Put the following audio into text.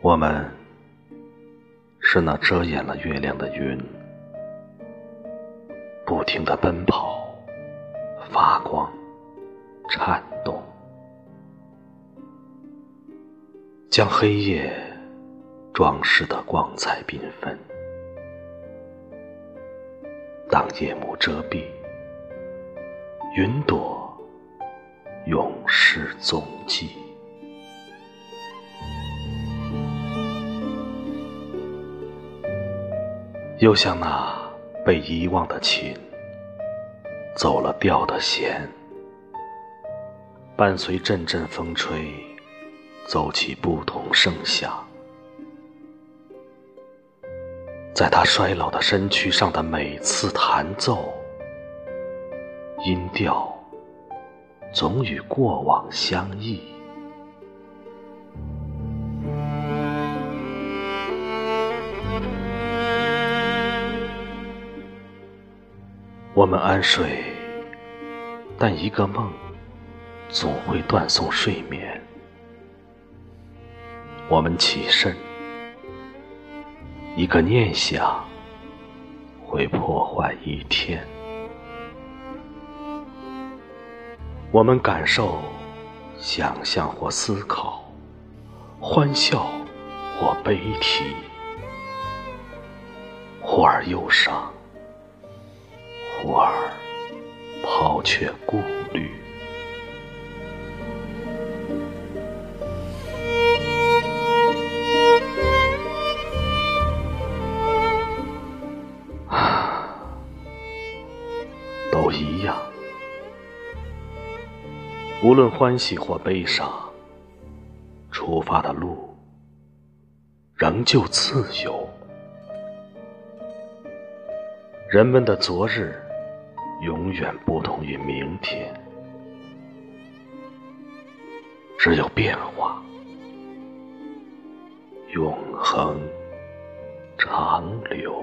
我们是那遮掩了月亮的云，不停的奔跑，发光，颤动，将黑夜装饰的光彩缤纷。当夜幕遮蔽，云朵永失踪迹。又像那被遗忘的琴，走了调的弦，伴随阵阵风吹，奏起不同声响。在他衰老的身躯上的每次弹奏，音调总与过往相异。我们安睡，但一个梦总会断送睡眠。我们起身，一个念想会破坏一天。我们感受、想象或思考，欢笑或悲啼，忽而忧伤。忽而抛却顾虑，都一样。无论欢喜或悲伤，出发的路仍旧自由。人们的昨日。永远不同于明天，只有变化，永恒长流。